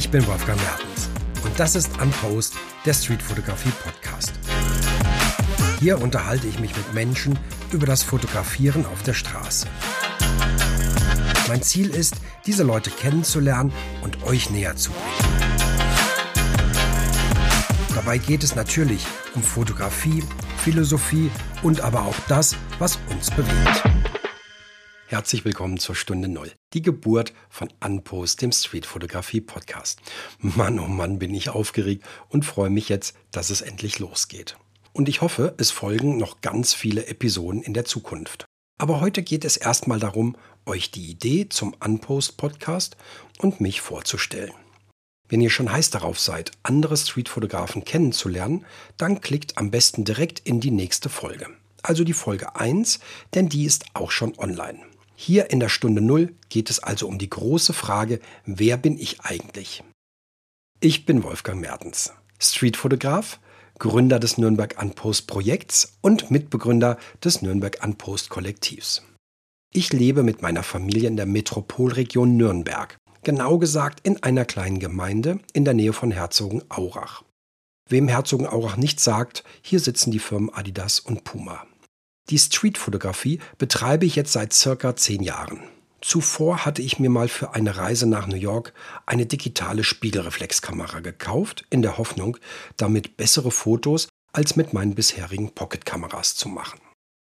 Ich bin Wolfgang Mertens und das ist Unpost, der Streetfotografie Podcast. Hier unterhalte ich mich mit Menschen über das Fotografieren auf der Straße. Mein Ziel ist, diese Leute kennenzulernen und euch näher zu bringen. Dabei geht es natürlich um Fotografie, Philosophie und aber auch das, was uns bewegt. Herzlich willkommen zur Stunde Null. Die Geburt von Unpost, dem Streetfotografie-Podcast. Mann, oh Mann, bin ich aufgeregt und freue mich jetzt, dass es endlich losgeht. Und ich hoffe, es folgen noch ganz viele Episoden in der Zukunft. Aber heute geht es erstmal darum, euch die Idee zum Unpost-Podcast und mich vorzustellen. Wenn ihr schon heiß darauf seid, andere Streetfotografen kennenzulernen, dann klickt am besten direkt in die nächste Folge. Also die Folge 1, denn die ist auch schon online. Hier in der Stunde Null geht es also um die große Frage, wer bin ich eigentlich? Ich bin Wolfgang Mertens, Streetfotograf, Gründer des Nürnberg Unpost Projekts und Mitbegründer des Nürnberg Unpost Kollektivs. Ich lebe mit meiner Familie in der Metropolregion Nürnberg, genau gesagt in einer kleinen Gemeinde in der Nähe von Herzogenaurach. Wem Herzogenaurach nicht sagt, hier sitzen die Firmen Adidas und Puma. Die Streetfotografie betreibe ich jetzt seit circa zehn Jahren. Zuvor hatte ich mir mal für eine Reise nach New York eine digitale Spiegelreflexkamera gekauft, in der Hoffnung, damit bessere Fotos als mit meinen bisherigen Pocketkameras zu machen.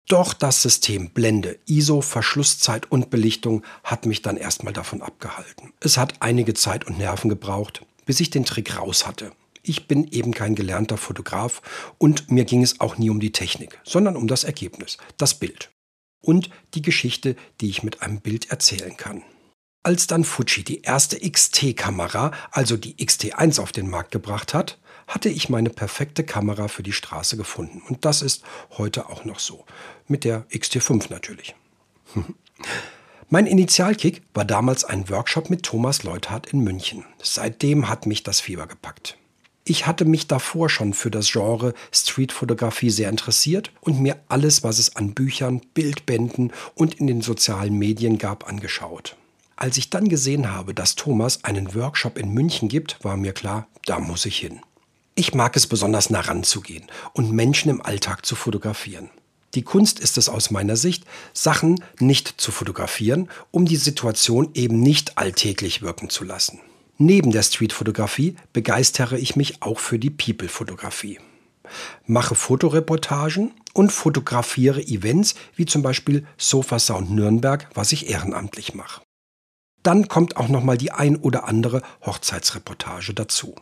Doch das System Blende, ISO, Verschlusszeit und Belichtung hat mich dann erstmal davon abgehalten. Es hat einige Zeit und Nerven gebraucht, bis ich den Trick raus hatte. Ich bin eben kein gelernter Fotograf und mir ging es auch nie um die Technik, sondern um das Ergebnis, das Bild und die Geschichte, die ich mit einem Bild erzählen kann. Als dann Fuji die erste XT-Kamera, also die XT1 auf den Markt gebracht hat, hatte ich meine perfekte Kamera für die Straße gefunden. Und das ist heute auch noch so. Mit der XT5 natürlich. Mein Initialkick war damals ein Workshop mit Thomas Leuthardt in München. Seitdem hat mich das Fieber gepackt. Ich hatte mich davor schon für das Genre Streetfotografie sehr interessiert und mir alles, was es an Büchern, Bildbänden und in den sozialen Medien gab, angeschaut. Als ich dann gesehen habe, dass Thomas einen Workshop in München gibt, war mir klar, da muss ich hin. Ich mag es besonders nah ranzugehen und Menschen im Alltag zu fotografieren. Die Kunst ist es aus meiner Sicht, Sachen nicht zu fotografieren, um die Situation eben nicht alltäglich wirken zu lassen. Neben der Streetfotografie begeistere ich mich auch für die People-Fotografie. Mache Fotoreportagen und fotografiere Events wie zum Beispiel Sofa Sound Nürnberg, was ich ehrenamtlich mache. Dann kommt auch noch mal die ein oder andere Hochzeitsreportage dazu.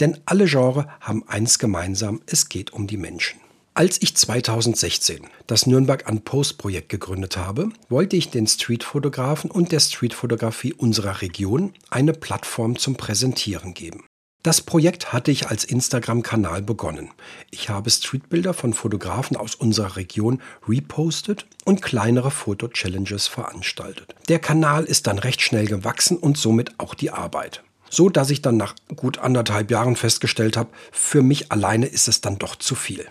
Denn alle Genres haben eins gemeinsam, es geht um die Menschen. Als ich 2016 das Nürnberg an Post Projekt gegründet habe, wollte ich den Streetfotografen und der Streetfotografie unserer Region eine Plattform zum Präsentieren geben. Das Projekt hatte ich als Instagram-Kanal begonnen. Ich habe Streetbilder von Fotografen aus unserer Region repostet und kleinere Foto-Challenges veranstaltet. Der Kanal ist dann recht schnell gewachsen und somit auch die Arbeit. So dass ich dann nach gut anderthalb Jahren festgestellt habe, für mich alleine ist es dann doch zu viel.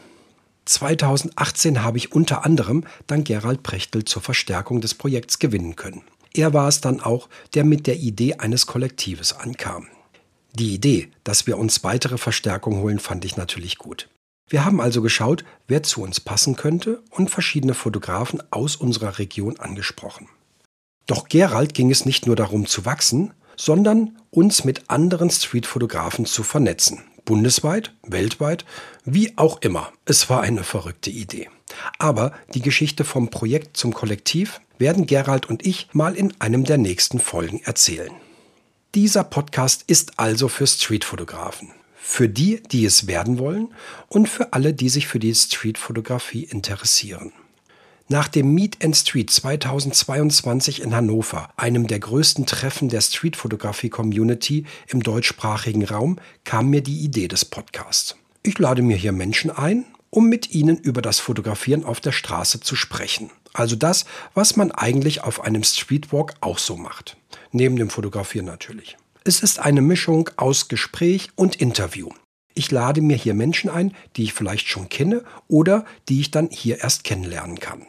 2018 habe ich unter anderem dann Gerald Prechtel zur Verstärkung des Projekts gewinnen können. Er war es dann auch, der mit der Idee eines Kollektives ankam. Die Idee, dass wir uns weitere Verstärkung holen, fand ich natürlich gut. Wir haben also geschaut, wer zu uns passen könnte und verschiedene Fotografen aus unserer Region angesprochen. Doch Gerald ging es nicht nur darum zu wachsen, sondern uns mit anderen Streetfotografen zu vernetzen, Bundesweit, weltweit, wie auch immer. Es war eine verrückte Idee. Aber die Geschichte vom Projekt zum Kollektiv werden Gerald und ich mal in einem der nächsten Folgen erzählen. Dieser Podcast ist also für Streetfotografen. Für die, die es werden wollen und für alle, die sich für die Streetfotografie interessieren. Nach dem Meet and Street 2022 in Hannover, einem der größten Treffen der Streetfotografie-Community im deutschsprachigen Raum, kam mir die Idee des Podcasts. Ich lade mir hier Menschen ein, um mit ihnen über das Fotografieren auf der Straße zu sprechen. Also das, was man eigentlich auf einem Streetwalk auch so macht. Neben dem Fotografieren natürlich. Es ist eine Mischung aus Gespräch und Interview. Ich lade mir hier Menschen ein, die ich vielleicht schon kenne oder die ich dann hier erst kennenlernen kann.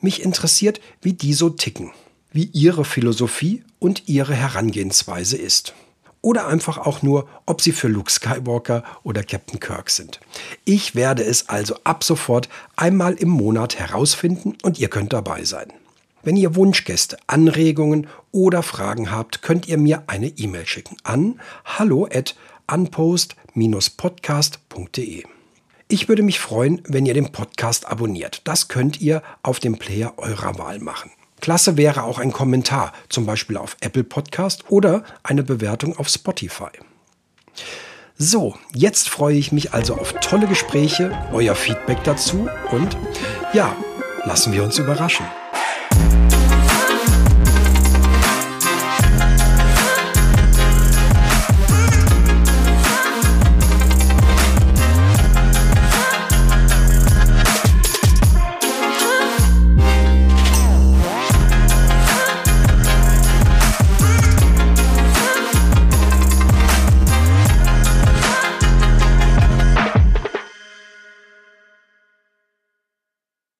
Mich interessiert, wie die so ticken, wie ihre Philosophie und ihre Herangehensweise ist. oder einfach auch nur, ob sie für Luke Skywalker oder Captain Kirk sind. Ich werde es also ab sofort einmal im Monat herausfinden und ihr könnt dabei sein. Wenn ihr Wunschgäste, Anregungen oder Fragen habt, könnt ihr mir eine E-Mail schicken an hallo at unpost-podcast.de. Ich würde mich freuen, wenn ihr den Podcast abonniert. Das könnt ihr auf dem Player eurer Wahl machen. Klasse wäre auch ein Kommentar, zum Beispiel auf Apple Podcast oder eine Bewertung auf Spotify. So, jetzt freue ich mich also auf tolle Gespräche, euer Feedback dazu und ja, lassen wir uns überraschen.